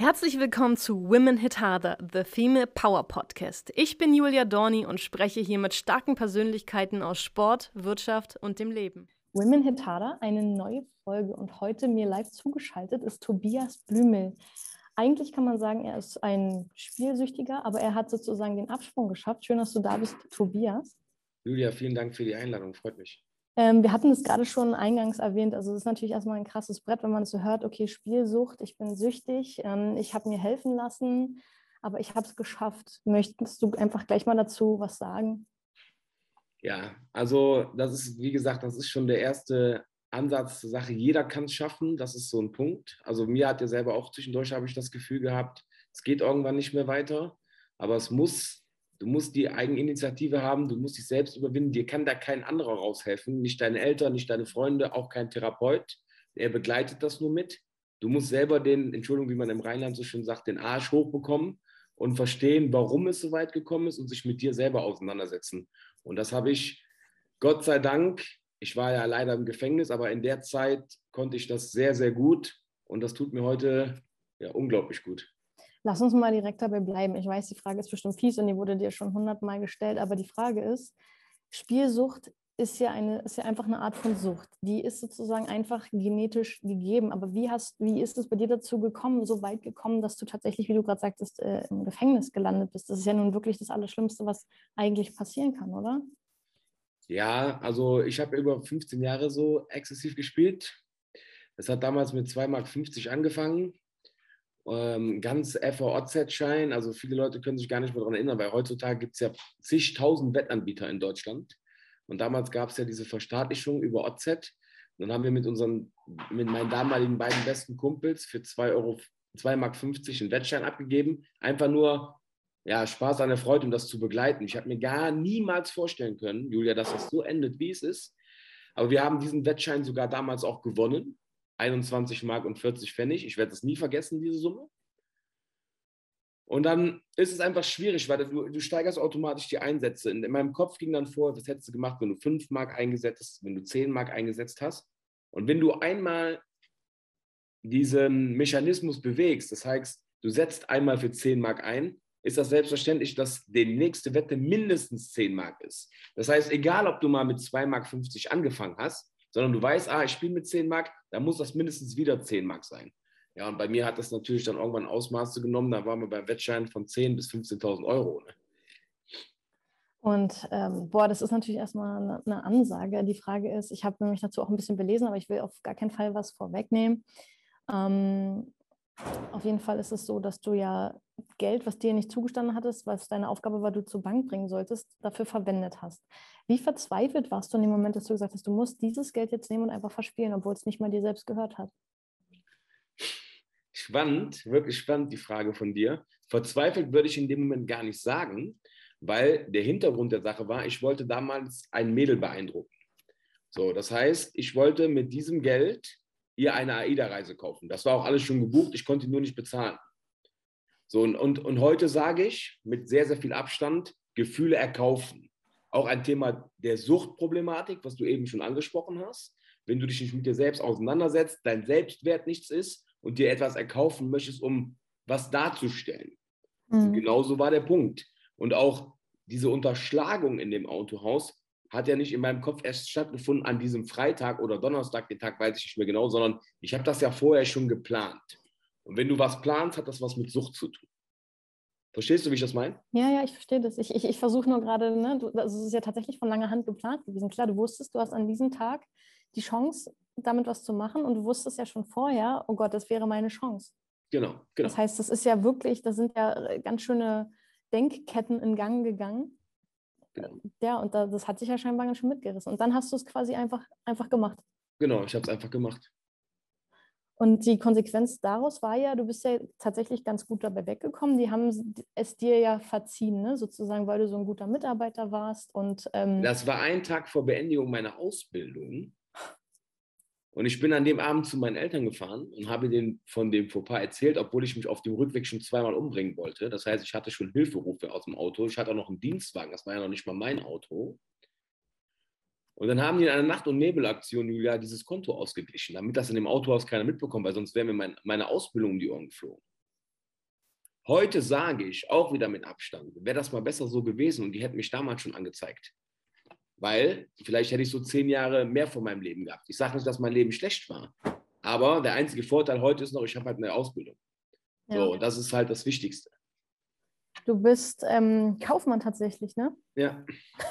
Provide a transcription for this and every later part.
Herzlich willkommen zu Women Hit Harder, the Female Power Podcast. Ich bin Julia Dorni und spreche hier mit starken Persönlichkeiten aus Sport, Wirtschaft und dem Leben. Women Hit Harder, eine neue Folge und heute mir live zugeschaltet ist Tobias Blümel. Eigentlich kann man sagen, er ist ein Spielsüchtiger, aber er hat sozusagen den Absprung geschafft. Schön, dass du da bist, Tobias. Julia, vielen Dank für die Einladung, freut mich. Ähm, wir hatten es gerade schon eingangs erwähnt. Also, es ist natürlich erstmal ein krasses Brett, wenn man es so hört: okay, Spielsucht, ich bin süchtig, ähm, ich habe mir helfen lassen, aber ich habe es geschafft. Möchtest du einfach gleich mal dazu was sagen? Ja, also, das ist, wie gesagt, das ist schon der erste Ansatz zur Sache. Jeder kann es schaffen, das ist so ein Punkt. Also, mir hat ja selber auch zwischendurch, habe ich das Gefühl gehabt, es geht irgendwann nicht mehr weiter, aber es muss Du musst die Eigeninitiative haben, du musst dich selbst überwinden. Dir kann da kein anderer raushelfen, nicht deine Eltern, nicht deine Freunde, auch kein Therapeut. Er begleitet das nur mit. Du musst selber den, Entschuldigung, wie man im Rheinland so schön sagt, den Arsch hochbekommen und verstehen, warum es so weit gekommen ist und sich mit dir selber auseinandersetzen. Und das habe ich, Gott sei Dank, ich war ja leider im Gefängnis, aber in der Zeit konnte ich das sehr, sehr gut und das tut mir heute ja, unglaublich gut. Lass uns mal direkt dabei bleiben. Ich weiß, die Frage ist bestimmt fies und die wurde dir schon hundertmal gestellt, aber die Frage ist, Spielsucht ist ja, eine, ist ja einfach eine Art von Sucht. Die ist sozusagen einfach genetisch gegeben. Aber wie, hast, wie ist es bei dir dazu gekommen, so weit gekommen, dass du tatsächlich, wie du gerade sagtest, äh, im Gefängnis gelandet bist? Das ist ja nun wirklich das Allerschlimmste, was eigentlich passieren kann, oder? Ja, also ich habe über 15 Jahre so exzessiv gespielt. Es hat damals mit 2,50 Mark angefangen ähm, ganz FOZ-Schein. Also viele Leute können sich gar nicht mehr daran erinnern, weil heutzutage gibt es ja zigtausend Wettanbieter in Deutschland. Und damals gab es ja diese Verstaatlichung über OZ. Dann haben wir mit unseren, mit meinen damaligen beiden besten Kumpels für 2 Euro, 2 Mark 50 einen Wettschein abgegeben. Einfach nur, ja, Spaß an der Freude, um das zu begleiten. Ich habe mir gar niemals vorstellen können, Julia, dass das so endet, wie es ist. Aber wir haben diesen Wettschein sogar damals auch gewonnen. 21 Mark und 40 Pfennig. Ich werde es nie vergessen, diese Summe. Und dann ist es einfach schwierig, weil du, du steigerst automatisch die Einsätze. In, in, meinem Kopf ging dann vor, was hättest du gemacht, wenn du 5 Mark eingesetzt hast, wenn du 10 Mark eingesetzt hast. Und wenn du einmal diesen Mechanismus bewegst, das heißt, du setzt einmal für 10 Mark ein, ist das selbstverständlich, dass die nächste Wette mindestens 10 Mark ist. Das heißt, egal ob du mal mit 2 Mark 50 angefangen hast, sondern du weißt, ah, ich spiele mit 10 Mark, dann muss das mindestens wieder 10 Mark sein. Ja, und bei mir hat das natürlich dann irgendwann Ausmaße genommen, da waren wir beim Wettschein von 10.000 bis 15.000 Euro. Ne? Und ähm, boah, das ist natürlich erstmal eine, eine Ansage. Die Frage ist, ich habe mich dazu auch ein bisschen belesen, aber ich will auf gar keinen Fall was vorwegnehmen. Ähm, auf jeden Fall ist es so, dass du ja Geld, was dir nicht zugestanden hattest, was deine Aufgabe war, du zur Bank bringen solltest, dafür verwendet hast. Wie verzweifelt warst du in dem Moment, dass du gesagt hast, du musst dieses Geld jetzt nehmen und einfach verspielen, obwohl es nicht mal dir selbst gehört hat? Spannend, wirklich spannend die Frage von dir. Verzweifelt würde ich in dem Moment gar nicht sagen, weil der Hintergrund der Sache war, ich wollte damals ein Mädel beeindrucken. So, das heißt, ich wollte mit diesem Geld ihr eine AIDA-Reise kaufen. Das war auch alles schon gebucht, ich konnte nur nicht bezahlen. So, und, und, und heute sage ich mit sehr, sehr viel Abstand, Gefühle erkaufen. Auch ein Thema der Suchtproblematik, was du eben schon angesprochen hast. Wenn du dich nicht mit dir selbst auseinandersetzt, dein Selbstwert nichts ist und dir etwas erkaufen möchtest, um was darzustellen. Mhm. Genauso war der Punkt. Und auch diese Unterschlagung in dem Autohaus hat ja nicht in meinem Kopf erst stattgefunden an diesem Freitag oder Donnerstag, den Tag weiß ich nicht mehr genau, sondern ich habe das ja vorher schon geplant. Und wenn du was planst, hat das was mit Sucht zu tun. Verstehst du, wie ich das meine? Ja, ja, ich verstehe das. Ich, ich, ich versuche nur gerade, ne, du, also es ist ja tatsächlich von langer Hand geplant gewesen. Klar, du wusstest, du hast an diesem Tag die Chance, damit was zu machen und du wusstest ja schon vorher, oh Gott, das wäre meine Chance. Genau, genau. Das heißt, das ist ja wirklich, da sind ja ganz schöne Denkketten in Gang gegangen. Genau. Ja, und da, das hat sich ja scheinbar ganz schön mitgerissen. Und dann hast du es quasi einfach, einfach gemacht. Genau, ich habe es einfach gemacht. Und die Konsequenz daraus war ja, du bist ja tatsächlich ganz gut dabei weggekommen. Die haben es dir ja verziehen, ne? sozusagen, weil du so ein guter Mitarbeiter warst. Und, ähm das war ein Tag vor Beendigung meiner Ausbildung. Und ich bin an dem Abend zu meinen Eltern gefahren und habe denen von dem Fauxpas erzählt, obwohl ich mich auf dem Rückweg schon zweimal umbringen wollte. Das heißt, ich hatte schon Hilferufe aus dem Auto. Ich hatte auch noch einen Dienstwagen, das war ja noch nicht mal mein Auto. Und dann haben die in einer Nacht- und Nebelaktion, Julia, dieses Konto ausgeglichen, damit das in dem Autohaus keiner mitbekommt, weil sonst wäre mir mein, meine Ausbildung um die Ohren geflogen. Heute sage ich, auch wieder mit Abstand, wäre das mal besser so gewesen und die hätten mich damals schon angezeigt. Weil vielleicht hätte ich so zehn Jahre mehr von meinem Leben gehabt. Ich sage nicht, dass mein Leben schlecht war. Aber der einzige Vorteil heute ist noch, ich habe halt eine Ausbildung. Ja. So, das ist halt das Wichtigste. Du bist ähm, Kaufmann tatsächlich, ne? Ja.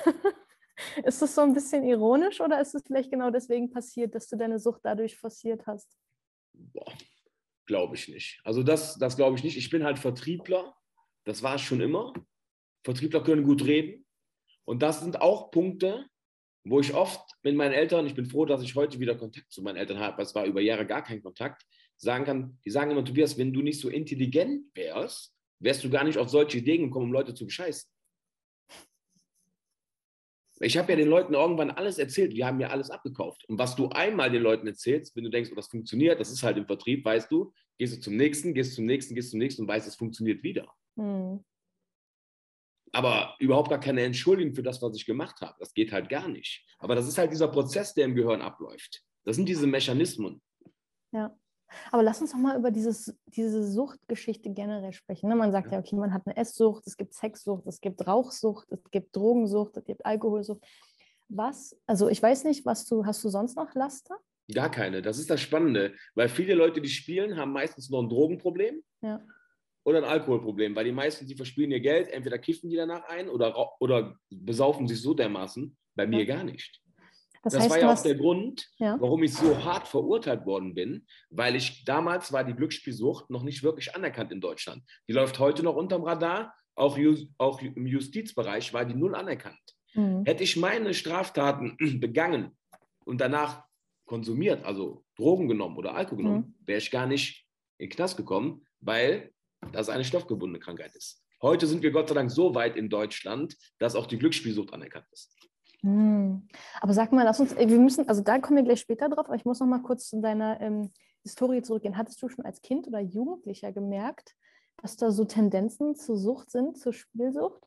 ist das so ein bisschen ironisch oder ist es vielleicht genau deswegen passiert, dass du deine Sucht dadurch forciert hast? Boah, glaube ich nicht. Also das, das glaube ich nicht. Ich bin halt Vertriebler. Das war es schon immer. Vertriebler können gut reden. Und das sind auch Punkte, wo ich oft mit meinen Eltern, ich bin froh, dass ich heute wieder Kontakt zu meinen Eltern habe, es war über Jahre gar kein Kontakt, sagen kann, die sagen immer, Tobias, wenn du nicht so intelligent wärst, wärst du gar nicht auf solche Ideen gekommen, um Leute zu bescheißen. Ich habe ja den Leuten irgendwann alles erzählt, wir haben mir alles abgekauft. Und was du einmal den Leuten erzählst, wenn du denkst, oh, das funktioniert, das ist halt im Vertrieb, weißt du, gehst du zum nächsten, gehst zum nächsten, gehst zum nächsten und weißt, es funktioniert wieder. Hm. Aber überhaupt gar keine Entschuldigung für das, was ich gemacht habe. Das geht halt gar nicht. Aber das ist halt dieser Prozess, der im Gehirn abläuft. Das sind diese Mechanismen. Ja. Aber lass uns doch mal über dieses, diese Suchtgeschichte generell sprechen. Ne? Man sagt ja. ja, okay, man hat eine Esssucht, es gibt Sexsucht, es gibt Rauchsucht, es gibt Drogensucht, es gibt Alkoholsucht. Was, also ich weiß nicht, was du, hast du sonst noch Laster? Gar keine. Das ist das Spannende, weil viele Leute, die spielen, haben meistens noch ein Drogenproblem ja. Oder ein Alkoholproblem, weil die meisten, die verspielen ihr Geld, entweder kiffen die danach ein oder, oder besaufen sich so dermaßen. Bei mir gar nicht. Das, das heißt, war ja auch der Grund, ja. warum ich so hart verurteilt worden bin, weil ich damals war die Glücksspielsucht noch nicht wirklich anerkannt in Deutschland. Die läuft heute noch unterm Radar, auch, auch im Justizbereich war die null anerkannt. Mhm. Hätte ich meine Straftaten begangen und danach konsumiert, also Drogen genommen oder Alkohol genommen, mhm. wäre ich gar nicht in den Knast gekommen, weil das eine stoffgebundene Krankheit ist. Heute sind wir Gott sei Dank so weit in Deutschland, dass auch die Glücksspielsucht anerkannt ist. Hm. Aber sag mal, lass uns, wir müssen, also da kommen wir gleich später drauf, aber ich muss noch mal kurz zu deiner ähm, Historie zurückgehen. Hattest du schon als Kind oder Jugendlicher gemerkt, dass da so Tendenzen zur Sucht sind, zur Spielsucht?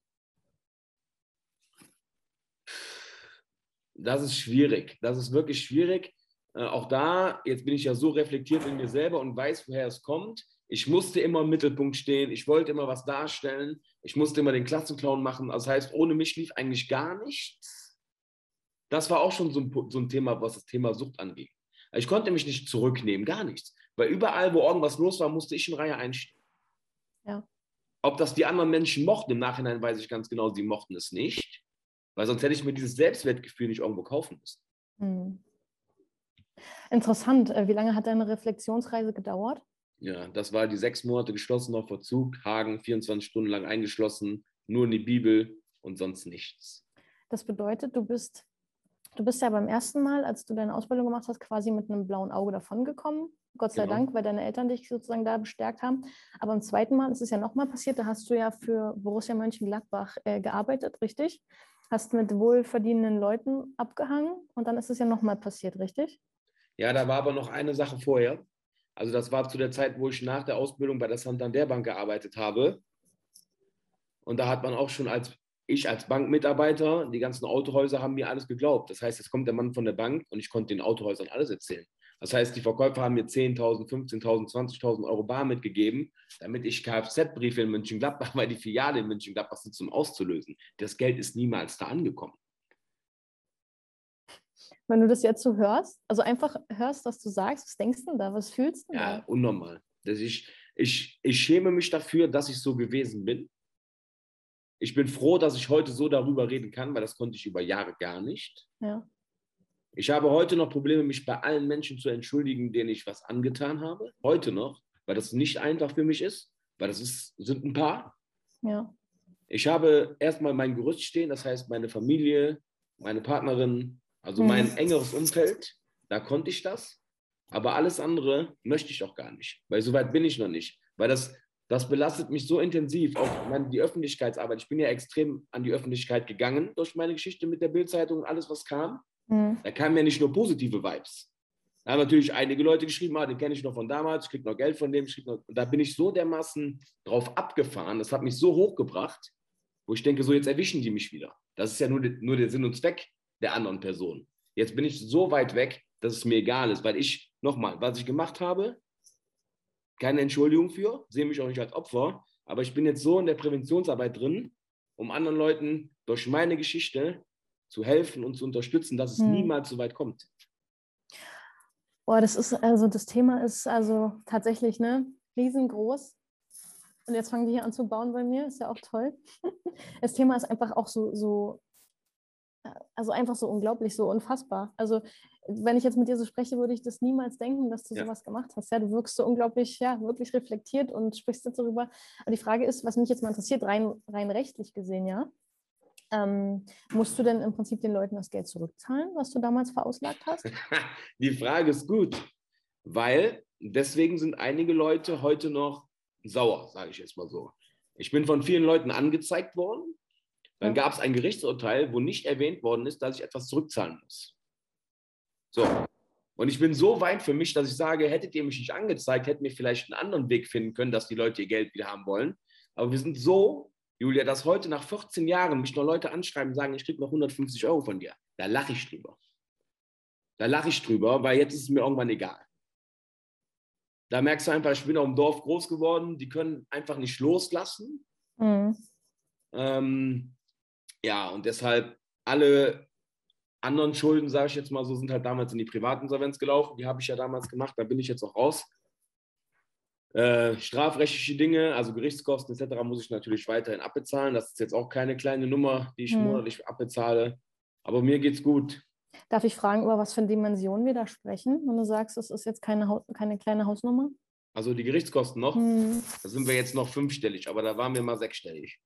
Das ist schwierig. Das ist wirklich schwierig. Äh, auch da, jetzt bin ich ja so reflektiert in mir selber und weiß, woher es kommt. Ich musste immer im Mittelpunkt stehen. Ich wollte immer was darstellen. Ich musste immer den Klassenclown machen. Also das heißt, ohne mich lief eigentlich gar nichts das war auch schon so ein, so ein Thema, was das Thema Sucht angeht. Ich konnte mich nicht zurücknehmen, gar nichts. Weil überall, wo irgendwas los war, musste ich in Reihe einstehen. Ja. Ob das die anderen Menschen mochten, im Nachhinein weiß ich ganz genau, sie mochten es nicht. Weil sonst hätte ich mir dieses Selbstwertgefühl nicht irgendwo kaufen müssen. Hm. Interessant. Äh, wie lange hat deine Reflexionsreise gedauert? Ja, das war die sechs Monate geschlossener Verzug, Hagen 24 Stunden lang eingeschlossen, nur in die Bibel und sonst nichts. Das bedeutet, du bist Du bist ja beim ersten Mal, als du deine Ausbildung gemacht hast, quasi mit einem blauen Auge davongekommen. Gott sei genau. Dank, weil deine Eltern dich sozusagen da bestärkt haben. Aber beim zweiten Mal ist es ja nochmal passiert, da hast du ja für Borussia Mönchengladbach äh, gearbeitet, richtig? Hast mit wohlverdienenden Leuten abgehangen und dann ist es ja nochmal passiert, richtig? Ja, da war aber noch eine Sache vorher. Also das war zu der Zeit, wo ich nach der Ausbildung bei der Santander Bank gearbeitet habe. Und da hat man auch schon als ich als Bankmitarbeiter, die ganzen Autohäuser haben mir alles geglaubt. Das heißt, jetzt kommt der Mann von der Bank und ich konnte den Autohäusern alles erzählen. Das heißt, die Verkäufer haben mir 10.000, 15.000, 20.000 Euro bar mitgegeben, damit ich Kfz-Briefe in München-Gladbach, weil die Filiale in München-Gladbach sitzt, um auszulösen. Das Geld ist niemals da angekommen. Wenn du das jetzt so hörst, also einfach hörst, was du sagst, was denkst du da, was fühlst du ja, da? unnormal. Das ich, ich, ich schäme mich dafür, dass ich so gewesen bin ich bin froh, dass ich heute so darüber reden kann, weil das konnte ich über Jahre gar nicht. Ja. Ich habe heute noch Probleme, mich bei allen Menschen zu entschuldigen, denen ich was angetan habe. Heute noch, weil das nicht einfach für mich ist, weil das ist, sind ein paar. Ja. Ich habe erstmal mein Gerüst stehen, das heißt meine Familie, meine Partnerin, also mein hm. engeres Umfeld. Da konnte ich das. Aber alles andere möchte ich auch gar nicht, weil so weit bin ich noch nicht. Weil das das belastet mich so intensiv, auch meine, die Öffentlichkeitsarbeit. Ich bin ja extrem an die Öffentlichkeit gegangen durch meine Geschichte mit der Bildzeitung und alles, was kam. Mhm. Da kamen ja nicht nur positive Vibes. Da haben natürlich einige Leute geschrieben, ah, den kenne ich noch von damals, ich kriege noch Geld von dem. Noch, und da bin ich so dermaßen drauf abgefahren, das hat mich so hochgebracht, wo ich denke, so jetzt erwischen die mich wieder. Das ist ja nur, nur der Sinn und Zweck der anderen Person. Jetzt bin ich so weit weg, dass es mir egal ist, weil ich, nochmal, was ich gemacht habe, keine Entschuldigung für, sehe mich auch nicht als Opfer, Aber ich bin jetzt so in der Präventionsarbeit drin, um anderen Leuten durch meine Geschichte zu helfen und zu unterstützen, dass es hm. niemals so weit kommt. Boah, das ist also das Thema ist also tatsächlich ne riesengroß. Und jetzt fangen die hier an zu bauen bei mir, ist ja auch toll. Das Thema ist einfach auch so, so also einfach so unglaublich, so unfassbar. Also wenn ich jetzt mit dir so spreche, würde ich das niemals denken, dass du ja. sowas gemacht hast. Ja, du wirkst so unglaublich, ja, wirklich reflektiert und sprichst jetzt darüber. Aber die Frage ist, was mich jetzt mal interessiert, rein, rein rechtlich gesehen, ja. Ähm, musst du denn im Prinzip den Leuten das Geld zurückzahlen, was du damals verauslagt hast? Die Frage ist gut, weil deswegen sind einige Leute heute noch sauer, sage ich jetzt mal so. Ich bin von vielen Leuten angezeigt worden. Dann gab es ein Gerichtsurteil, wo nicht erwähnt worden ist, dass ich etwas zurückzahlen muss. So. Und ich bin so weit für mich, dass ich sage, hättet ihr mich nicht angezeigt, hätten wir vielleicht einen anderen Weg finden können, dass die Leute ihr Geld wieder haben wollen. Aber wir sind so, Julia, dass heute nach 14 Jahren mich noch Leute anschreiben und sagen, ich kriege noch 150 Euro von dir. Da lache ich drüber. Da lache ich drüber, weil jetzt ist es mir irgendwann egal. Da merkst du einfach, ich bin auch im Dorf groß geworden, die können einfach nicht loslassen. Mhm. Ähm, ja, und deshalb alle anderen Schulden, sage ich jetzt mal so, sind halt damals in die Privatinsolvenz gelaufen. Die habe ich ja damals gemacht, da bin ich jetzt auch raus. Äh, strafrechtliche Dinge, also Gerichtskosten etc., muss ich natürlich weiterhin abbezahlen. Das ist jetzt auch keine kleine Nummer, die ich hm. monatlich abbezahle. Aber mir geht's gut. Darf ich fragen, über was für Dimensionen wir da sprechen, wenn du sagst, es ist jetzt keine, keine kleine Hausnummer? Also die Gerichtskosten noch, hm. da sind wir jetzt noch fünfstellig, aber da waren wir mal sechsstellig.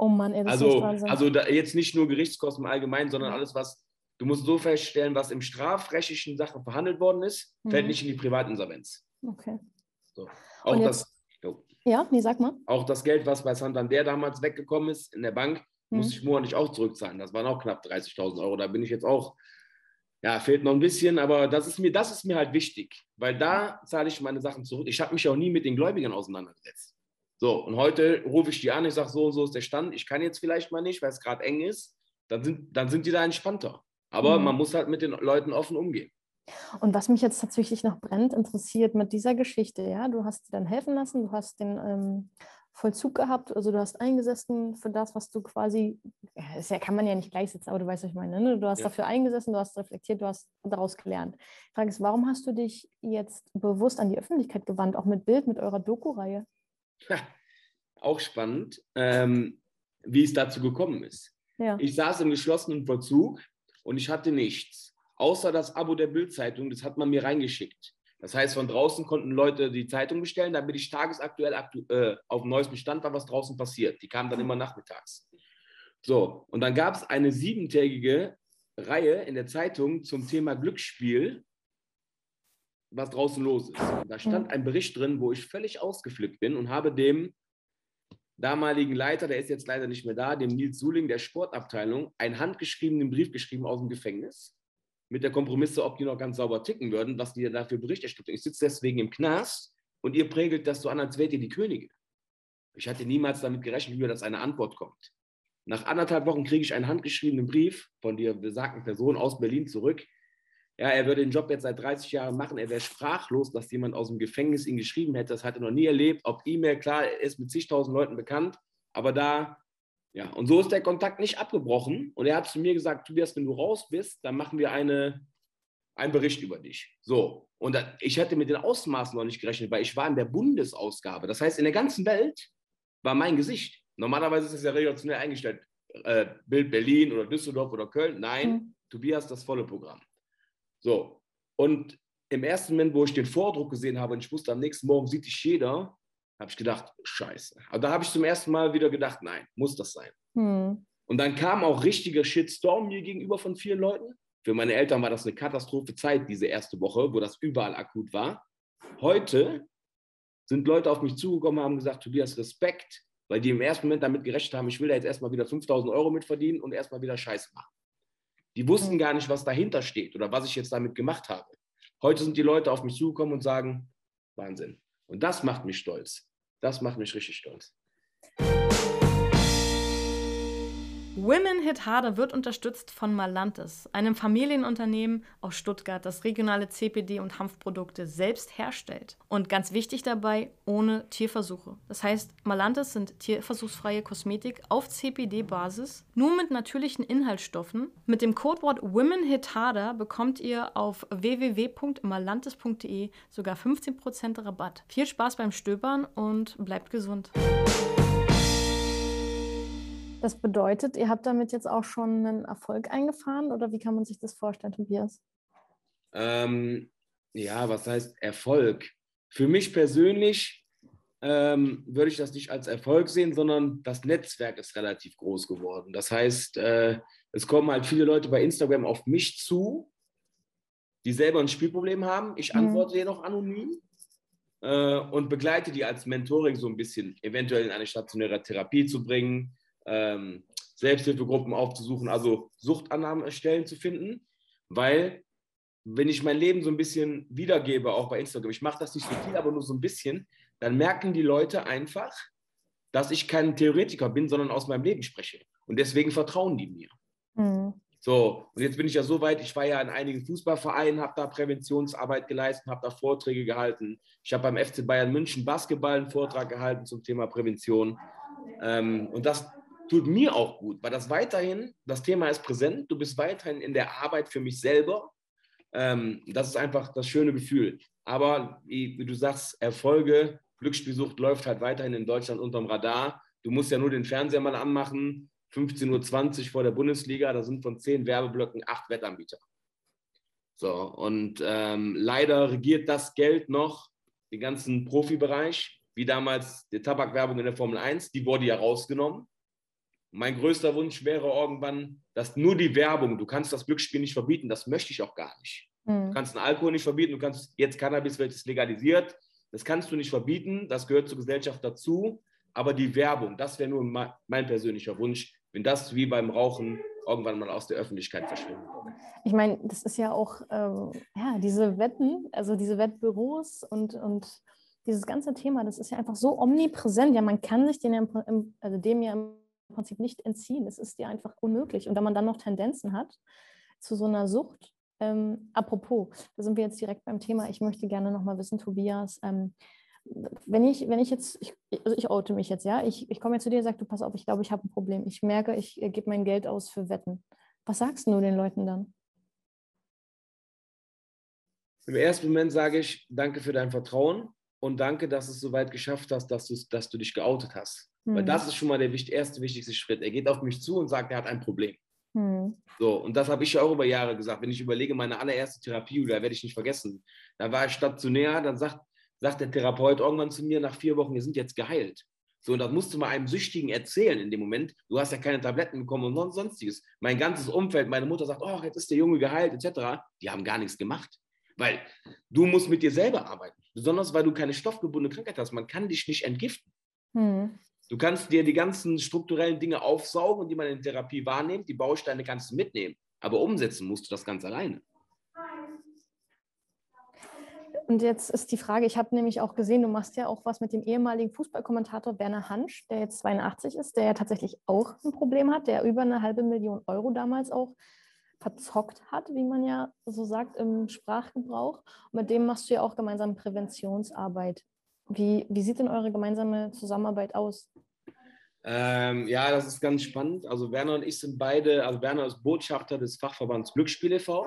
Oh Mann, ey, das also, ist Also da, jetzt nicht nur Gerichtskosten im Allgemeinen, sondern alles, was, du musst so feststellen, was im strafrechtlichen Sachen verhandelt worden ist, mhm. fällt nicht in die Privatinsolvenz. Okay. So. Auch jetzt, das, oh. Ja, nee, sag mal. Auch das Geld, was bei Santander damals weggekommen ist in der Bank, mhm. musste ich monatlich auch zurückzahlen. Das waren auch knapp 30.000 Euro. Da bin ich jetzt auch, ja, fehlt noch ein bisschen, aber das ist mir, das ist mir halt wichtig, weil da zahle ich meine Sachen zurück. Ich habe mich auch nie mit den Gläubigern auseinandergesetzt. So, und heute rufe ich die an, ich sage, so und so ist der Stand, ich kann jetzt vielleicht mal nicht, weil es gerade eng ist, dann sind, dann sind die da entspannter. Aber mhm. man muss halt mit den Leuten offen umgehen. Und was mich jetzt tatsächlich noch brennt, interessiert mit dieser Geschichte, ja, du hast dir dann helfen lassen, du hast den ähm, Vollzug gehabt, also du hast eingesessen für das, was du quasi, das ja, kann man ja nicht gleichsetzen, aber du weißt, was ich meine, ne? du hast ja. dafür eingesessen, du hast reflektiert, du hast daraus gelernt. Die Frage ist, warum hast du dich jetzt bewusst an die Öffentlichkeit gewandt, auch mit Bild, mit eurer Doku-Reihe? Auch spannend, ähm, wie es dazu gekommen ist. Ja. Ich saß im geschlossenen Vollzug und ich hatte nichts, außer das Abo der Bildzeitung, das hat man mir reingeschickt. Das heißt, von draußen konnten Leute die Zeitung bestellen, damit ich tagesaktuell aktu äh, auf dem neuesten Stand war, was draußen passiert. Die kamen dann immer nachmittags. So, und dann gab es eine siebentägige Reihe in der Zeitung zum Thema Glücksspiel was draußen los ist. Und da stand ein Bericht drin, wo ich völlig ausgeflippt bin und habe dem damaligen Leiter, der ist jetzt leider nicht mehr da, dem Nils Suling der Sportabteilung, einen handgeschriebenen Brief geschrieben aus dem Gefängnis mit der Kompromisse, ob die noch ganz sauber ticken würden, was die dafür Bericht erstattet. Ich sitze deswegen im Knast und ihr prägelt das so an, als wärt ihr die Könige. Ich hatte niemals damit gerechnet, wie dass eine Antwort kommt. Nach anderthalb Wochen kriege ich einen handgeschriebenen Brief von der besagten Person aus Berlin zurück, ja, er würde den Job jetzt seit 30 Jahren machen, er wäre sprachlos, dass jemand aus dem Gefängnis ihn geschrieben hätte. Das hat er noch nie erlebt. Ob E-Mail, klar, er ist mit zigtausend Leuten bekannt, aber da, ja, und so ist der Kontakt nicht abgebrochen. Und er hat zu mir gesagt, Tobias, wenn du raus bist, dann machen wir eine, einen Bericht über dich. So, und da, ich hätte mit den Ausmaßen noch nicht gerechnet, weil ich war in der Bundesausgabe. Das heißt, in der ganzen Welt war mein Gesicht. Normalerweise ist es ja redaktionell eingestellt. Äh, Bild Berlin oder Düsseldorf oder Köln. Nein, mhm. Tobias das volle Programm. So, und im ersten Moment, wo ich den Vordruck gesehen habe und ich wusste, am nächsten Morgen sieht dich jeder, habe ich gedacht, scheiße. Aber da habe ich zum ersten Mal wieder gedacht, nein, muss das sein. Hm. Und dann kam auch richtiger Shitstorm mir gegenüber von vielen Leuten. Für meine Eltern war das eine Katastrophe Zeit, diese erste Woche, wo das überall akut war. Heute sind Leute auf mich zugekommen und haben gesagt, Tobias, Respekt, weil die im ersten Moment damit gerechnet haben, ich will da jetzt erstmal wieder 5000 Euro mitverdienen und erstmal wieder Scheiße machen. Die wussten gar nicht, was dahinter steht oder was ich jetzt damit gemacht habe. Heute sind die Leute auf mich zugekommen und sagen, Wahnsinn. Und das macht mich stolz. Das macht mich richtig stolz. Women Hit Harder wird unterstützt von Malantis, einem Familienunternehmen aus Stuttgart, das regionale CPD und Hanfprodukte selbst herstellt. Und ganz wichtig dabei, ohne Tierversuche. Das heißt, Malantis sind tierversuchsfreie Kosmetik auf CPD-Basis, nur mit natürlichen Inhaltsstoffen. Mit dem Codewort Women Hit Harder bekommt ihr auf www.malantis.de sogar 15% Rabatt. Viel Spaß beim Stöbern und bleibt gesund. Das bedeutet, ihr habt damit jetzt auch schon einen Erfolg eingefahren oder wie kann man sich das vorstellen, Tobias? Ähm, ja, was heißt Erfolg? Für mich persönlich ähm, würde ich das nicht als Erfolg sehen, sondern das Netzwerk ist relativ groß geworden. Das heißt, äh, es kommen halt viele Leute bei Instagram auf mich zu, die selber ein Spielproblem haben. Ich mhm. antworte mhm. jedoch anonym äh, und begleite die als Mentoring so ein bisschen, eventuell in eine stationäre Therapie zu bringen ähm, Selbsthilfegruppen aufzusuchen, also Suchtannahmestellen zu finden, weil wenn ich mein Leben so ein bisschen wiedergebe, auch bei Instagram, ich mache das nicht so viel, aber nur so ein bisschen, dann merken die Leute einfach, dass ich kein Theoretiker bin, sondern aus meinem Leben spreche. Und deswegen vertrauen die mir. Mhm. So, und jetzt bin ich ja so weit, ich war ja in einigen Fußballvereinen, habe da Präventionsarbeit geleistet, habe da Vorträge gehalten. Ich habe beim FC Bayern München Basketball einen Vortrag gehalten zum Thema Prävention. Ähm, und das tut mir auch gut, weil das weiterhin, das Thema ist präsent, du bist weiterhin in der Arbeit für mich selber. Ähm, das ist einfach das schöne Gefühl. Aber wie, wie, du sagst, Erfolge, Glücksspielsucht läuft halt weiterhin in Deutschland unterm Radar. Du musst ja nur den Fernseher mal anmachen, 15.20 Uhr vor der Bundesliga, da sind von zehn Werbeblöcken acht Wettanbieter. So, und ähm, leider regiert das Geld noch den ganzen Profibereich, wie damals die Tabakwerbung in der Formel 1, die wurde ja rausgenommen. Mein größter Wunsch wäre irgendwann, dass nur die Werbung, du kannst das Glücksspiel nicht verbieten, das möchte ich auch gar nicht. Mhm. Du kannst den Alkohol nicht verbieten, du kannst jetzt Cannabis, welches legalisiert, das kannst du nicht verbieten, das gehört zur Gesellschaft dazu. Aber die Werbung, das wäre nur mein persönlicher Wunsch, wenn das wie beim Rauchen irgendwann mal aus der Öffentlichkeit verschwindet. Ich meine, das ist ja auch, ähm, ja, diese Wetten, also diese Wettbüros und, und dieses ganze Thema, das ist ja einfach so omnipräsent. Ja, man kann sich den, also dem ja im Prinzip nicht entziehen. Es ist dir einfach unmöglich. Und wenn man dann noch Tendenzen hat zu so einer Sucht, ähm, apropos, da sind wir jetzt direkt beim Thema. Ich möchte gerne noch mal wissen, Tobias, ähm, wenn ich, wenn ich jetzt, ich, also ich oute mich jetzt, ja, ich, ich komme jetzt zu dir und sage, du pass auf, ich glaube, ich habe ein Problem. Ich merke, ich äh, gebe mein Geld aus für Wetten. Was sagst du den Leuten dann? Im ersten Moment sage ich, danke für dein Vertrauen und danke, dass du es so weit geschafft hast, dass, dass du dich geoutet hast. Mhm. Weil das ist schon mal der erste, wichtigste Schritt. Er geht auf mich zu und sagt, er hat ein Problem. Mhm. So, und das habe ich ja auch über Jahre gesagt. Wenn ich überlege, meine allererste Therapie, da werde ich nicht vergessen, da war ich stationär, dann sagt, sagt der Therapeut irgendwann zu mir nach vier Wochen, wir sind jetzt geheilt. So, und das musst du mal einem Süchtigen erzählen in dem Moment. Du hast ja keine Tabletten bekommen und sonstiges. Mein ganzes Umfeld, meine Mutter sagt, oh, jetzt ist der Junge geheilt, etc. Die haben gar nichts gemacht. Weil du musst mit dir selber arbeiten. Besonders, weil du keine stoffgebundene Krankheit hast. Man kann dich nicht entgiften. Hm. Du kannst dir die ganzen strukturellen Dinge aufsaugen, die man in Therapie wahrnimmt. Die Bausteine kannst du mitnehmen. Aber umsetzen musst du das ganz alleine. Und jetzt ist die Frage, ich habe nämlich auch gesehen, du machst ja auch was mit dem ehemaligen Fußballkommentator Werner Hansch, der jetzt 82 ist, der ja tatsächlich auch ein Problem hat, der über eine halbe Million Euro damals auch verzockt hat, wie man ja so sagt im Sprachgebrauch. Und mit dem machst du ja auch gemeinsam Präventionsarbeit. Wie, wie sieht denn eure gemeinsame Zusammenarbeit aus? Ähm, ja, das ist ganz spannend. Also Werner und ich sind beide, also Werner ist Botschafter des Fachverbands Glücksspiel e.V.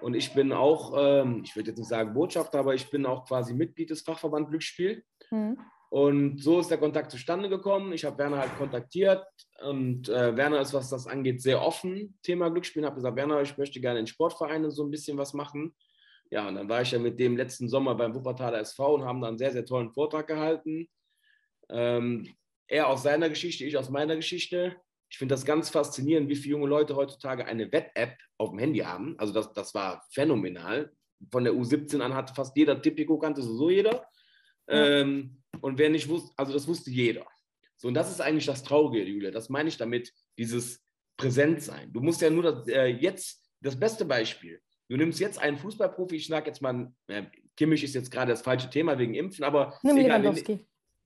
Und ich bin auch, ähm, ich würde jetzt nicht sagen Botschafter, aber ich bin auch quasi Mitglied des Fachverbands Glücksspiel. Mhm. Und so ist der Kontakt zustande gekommen. Ich habe Werner halt kontaktiert und äh, Werner ist, was das angeht, sehr offen, Thema Glücksspiel. Ich habe gesagt, Werner, ich möchte gerne in Sportvereinen so ein bisschen was machen. Ja, und dann war ich ja mit dem letzten Sommer beim Wuppertaler SV und haben da einen sehr, sehr tollen Vortrag gehalten. Ähm, er aus seiner Geschichte, ich aus meiner Geschichte. Ich finde das ganz faszinierend, wie viele junge Leute heutzutage eine Wett-App auf dem Handy haben. Also das, das war phänomenal. Von der U17 an hatte fast jeder Tipico, kannte so jeder. Ja. Ähm, und wer nicht wusste, also das wusste jeder. So, und das ist eigentlich das Traurige, Julia. Das meine ich damit, dieses Präsentsein. Du musst ja nur das, äh, jetzt, das beste Beispiel, Du nimmst jetzt einen Fußballprofi, ich sage jetzt mal, äh, Kimmich ist jetzt gerade das falsche Thema wegen Impfen, aber Nimm egal, Lewandowski.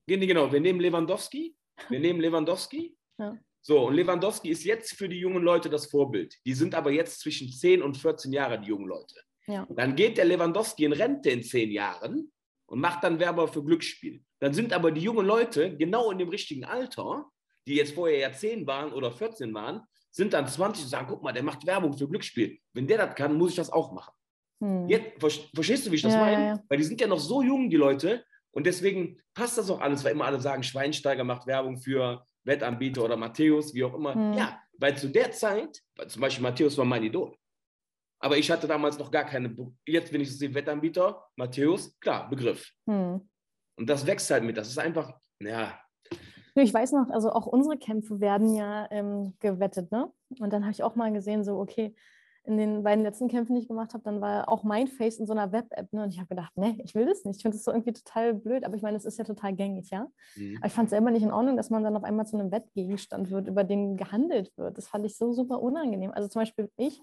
Wir, genau, wir nehmen Lewandowski, wir nehmen Lewandowski, ja. So, und Lewandowski ist jetzt für die jungen Leute das Vorbild. Die sind aber jetzt zwischen 10 und 14 Jahre, die jungen Leute. Ja. Dann geht der Lewandowski in Rente in 10 Jahren und macht dann Werber für Glücksspiel. Dann sind aber die jungen Leute genau in dem richtigen Alter, die jetzt vorher ja 10 waren oder 14 waren, sind dann 20 und sagen, guck mal, der macht Werbung für Glücksspiel. Wenn der das kann, muss ich das auch machen. Hm. Jetzt, verstehst du, wie ich das Ja, meine? ja. Weil die sind ja noch so jung, die Leute. Und deswegen passt das auch alles, weil immer alle sagen, Schweinsteiger macht Werbung für Wettanbieter oder Matthäus, wie auch immer. Hm. Ja, weil zu der Zeit, weil zum Beispiel Matthäus war mein Idol. Aber ich hatte damals noch gar keine, jetzt wenn ich sehe, Wettanbieter, Matthäus, klar, Begriff. Hm. Und das wächst halt mit. Das ist einfach, ja, Ich weiß noch, also auch unsere Kämpfe werden ja ähm, gewettet, ne? Und dann habe ich auch mal gesehen, so, okay, in den beiden letzten Kämpfen, die ich gemacht habe, dann war auch mein Face in so einer Web-App, ne? Und ich habe gedacht, nee, ich will das nicht. Ich finde das so irgendwie total blöd, aber ich meine, es ist ja total gängig, ja? mhm. Aber ich fand es selber nicht in Ordnung, dass man dann auf einmal zu einem Wettgegenstand wird, über den gehandelt wird. Das fand ich so super unangenehm. Also zum Beispiel ich,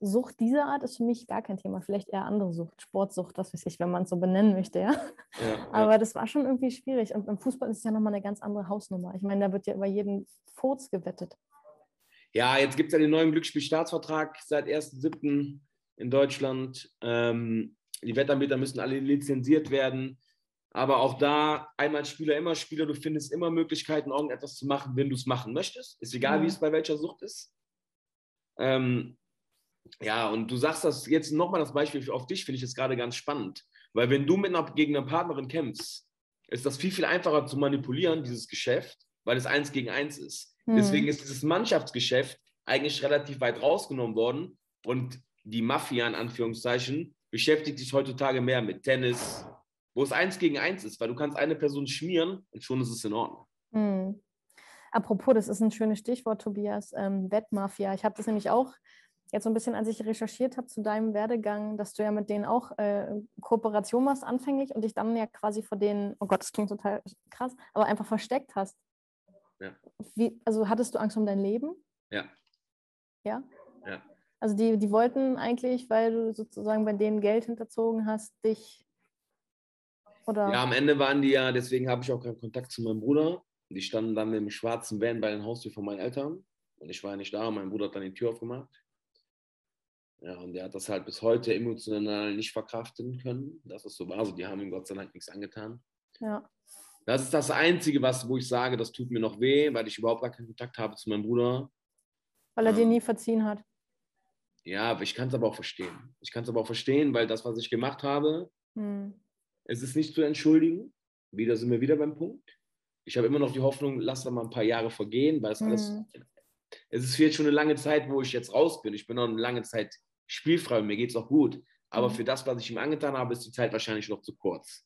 Sucht dieser Art ist für mich gar kein Thema. Vielleicht eher andere Sucht, Sportsucht, was weiß ich, wenn man es so benennen möchte, ja. ja, ja. Aber das war schon irgendwie schwierig. Und beim Fußball ist es ja nochmal eine ganz andere Hausnummer. Ich meine, da wird ja über jeden Furz gewettet. Ja, jetzt gibt es ja den neuen Glücksspielstaatsvertrag seit 1.7. in Deutschland. Ähm, die Wettanbieter müssen alle lizenziert werden. Aber auch da, einmal Spieler, immer Spieler, du findest immer Möglichkeiten, irgendetwas zu machen, wenn du es machen möchtest. Ist egal, Mhm. wie es bei welcher Sucht ist. Ähm, ja, und du sagst das jetzt nochmal das Beispiel auf dich, finde ich jetzt gerade ganz spannend. Weil wenn du mit einer, gegen eine Partnerin kämpfst, ist das viel, viel einfacher zu manipulieren, dieses Geschäft, weil es eins gegen eins ist. Hm. Deswegen ist dieses Mannschaftsgeschäft eigentlich relativ weit rausgenommen worden und die Mafia in Anführungszeichen beschäftigt sich heutzutage mehr mit Tennis, wo es eins gegen eins ist, weil du kannst eine Person schmieren und schon ist es in Ordnung. Hm. Apropos, das ist ein schönes Stichwort, Tobias, ähm, Wettmafia. Ich habe das nämlich auch jetzt so ein bisschen, als ich recherchiert habe zu deinem Werdegang, dass du ja mit denen auch äh, Kooperation machst anfänglich und dich dann ja quasi vor denen, oh Gott, das klingt total krass, aber einfach versteckt hast. Ja. Wie, also hattest du Angst um dein Leben? Ja. Ja? Ja. Also die, die wollten eigentlich, weil du sozusagen bei denen Geld hinterzogen hast, dich oder Ja, am Ende waren die ja, deswegen habe ich auch keinen Kontakt zu meinem Bruder. Die standen dann im schwarzen Van bei den Haustür von meinen Eltern und ich war ja nicht da. Mein Bruder hat dann die Tür aufgemacht. Ja, und der hat das halt bis heute emotional nicht verkraften können, dass es so war. Also die haben ihm Gott sei Dank nichts angetan. ja. Das ist das Einzige, was, wo ich sage, das tut mir noch weh, weil ich überhaupt gar keinen Kontakt habe zu meinem Bruder. weil er dir Ja. nie verziehen hat. Ja, aber ich kann es aber auch verstehen. Ich kann es aber auch verstehen, weil das, was ich gemacht habe, Hm. es ist nicht zu entschuldigen. Wieder sind wir wieder beim Punkt. Ich habe immer noch die Hoffnung, lass da mal ein paar Jahre vergehen, weil es alles. Mhm. Es ist jetzt schon eine lange Zeit, wo ich jetzt raus bin. Ich bin noch eine lange Zeit spielfrei und mir geht es auch gut. Aber Mhm. für das, was ich ihm angetan habe, ist die Zeit wahrscheinlich noch zu kurz.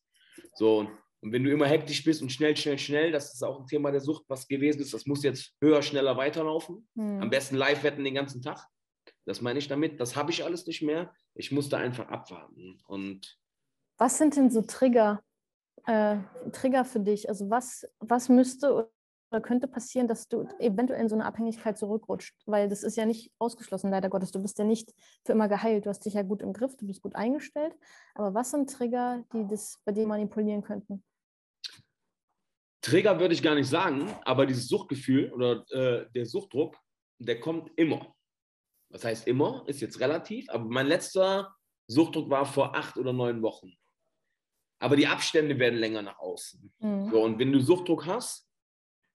So, und wenn du immer hektisch bist und schnell, schnell, schnell, das ist auch ein Thema der Sucht, was gewesen ist. Das muss jetzt höher, schneller weiterlaufen. Hm. Am besten live wetten den ganzen Tag. Das meine ich damit. Das habe ich alles nicht mehr. Ich musste einfach abwarten. Und Was sind denn so Trigger, äh, Trigger für dich? Also was, was müsste könnte passieren, dass du eventuell in so eine Abhängigkeit zurückrutscht? Weil das ist ja nicht ausgeschlossen, leider Gottes. Du bist ja nicht für immer geheilt. Du hast dich ja gut im Griff, du bist gut eingestellt. Aber was sind Trigger, die das bei dir manipulieren könnten? Trigger würde ich gar nicht sagen, aber dieses Suchtgefühl oder äh, der Suchtdruck, der kommt immer. Was heißt immer? Ist jetzt relativ, aber mein letzter Suchtdruck war vor acht oder neun Wochen. Aber die Abstände werden länger nach außen. Hm. So, und wenn du Suchtdruck hast,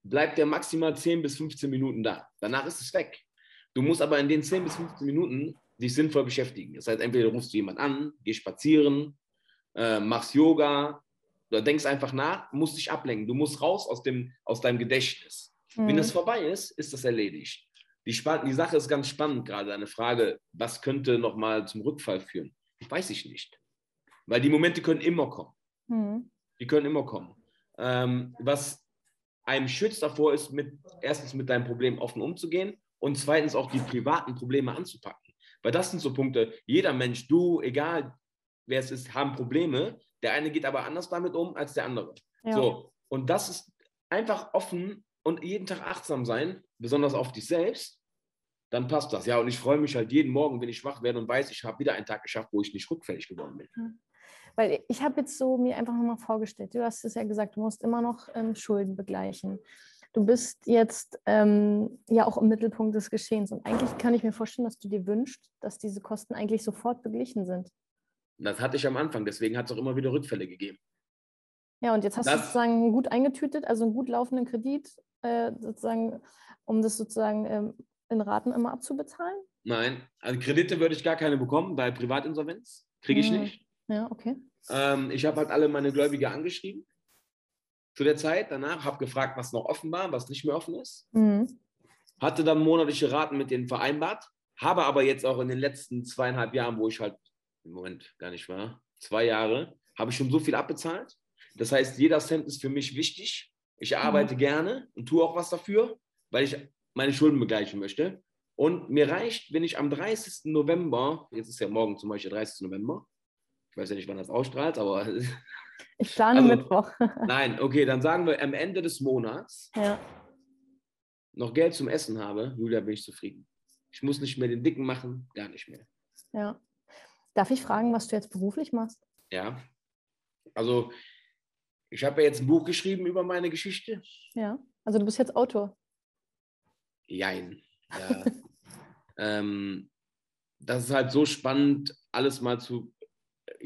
bleibt der maximal 10 bis 15 Minuten da. Danach ist es weg. Du musst aber in den 10 bis 15 Minuten dich sinnvoll beschäftigen. Das heißt, entweder rufst du jemanden an, gehst spazieren, äh, machst Yoga oder denkst einfach nach, musst dich ablenken. Du musst raus aus, dem, aus deinem Gedächtnis. Wenn Hm. das vorbei ist, ist das erledigt. Die, die Sache ist ganz spannend gerade, eine Frage, was könnte nochmal zum Rückfall führen? Weiß ich nicht. Weil die Momente können immer kommen. Hm. Die können immer kommen. Ähm, was einem schützt davor ist, mit, erstens mit deinem Problem offen umzugehen und zweitens auch die privaten Probleme anzupacken. Weil das sind so Punkte, jeder Mensch, du, egal wer es ist, haben Probleme. Der eine geht aber anders damit um als der andere. Ja. So, und das ist einfach offen und jeden Tag achtsam sein, besonders auf dich selbst, dann passt das. Ja, und ich freue mich halt jeden Morgen, wenn ich wach werde und weiß, ich habe wieder einen Tag geschafft, wo ich nicht rückfällig geworden bin. Weil ich habe jetzt so mir einfach nochmal vorgestellt, du hast es ja gesagt, du musst immer noch ähm, Schulden begleichen. du bist jetzt ähm, ja auch im Mittelpunkt des Geschehens. Und eigentlich kann ich mir vorstellen, dass du dir wünschst, dass diese Kosten eigentlich sofort beglichen sind. Das hatte ich am Anfang, deswegen hat es auch immer wieder Rückfälle gegeben. Ja, und jetzt hast das, du sozusagen gut eingetütet, also einen gut laufenden Kredit, äh, sozusagen, um das sozusagen ähm, in Raten immer abzubezahlen? Nein, also Kredite würde ich gar keine bekommen bei Privatinsolvenz. Kriege ich hm. nicht. Ja, okay. Ähm, ich habe halt alle meine Gläubiger angeschrieben zu der Zeit. Danach habe gefragt, was noch offen war, was nicht mehr offen ist. Mhm. Hatte dann monatliche Raten mit denen vereinbart. Habe aber jetzt auch in den letzten zweieinhalb Jahren, wo ich halt im Moment gar nicht war, zwei Jahre, habe ich schon so viel abbezahlt. Das heißt, jeder Cent ist für mich wichtig. Ich arbeite mhm. gerne und tue auch was dafür, weil ich meine Schulden begleichen möchte. Und mir reicht, wenn ich am 30. November, jetzt ist ja morgen zum Beispiel 30. November, ich weiß ja nicht, wann das ausstrahlt, aber. Ich plane also, Mittwoch. nein, okay, dann sagen wir am Ende des Monats ja. noch Geld zum Essen habe, Julia, bin ich zufrieden. Ich muss nicht mehr den Dicken machen, gar nicht mehr. Ja. Darf ich fragen, was du jetzt beruflich machst? Ja. Also, ich habe ja jetzt ein Buch geschrieben über meine Geschichte. Ja. Also, du bist jetzt Autor. Jein. Ja. ähm, das ist halt so spannend, alles mal zu.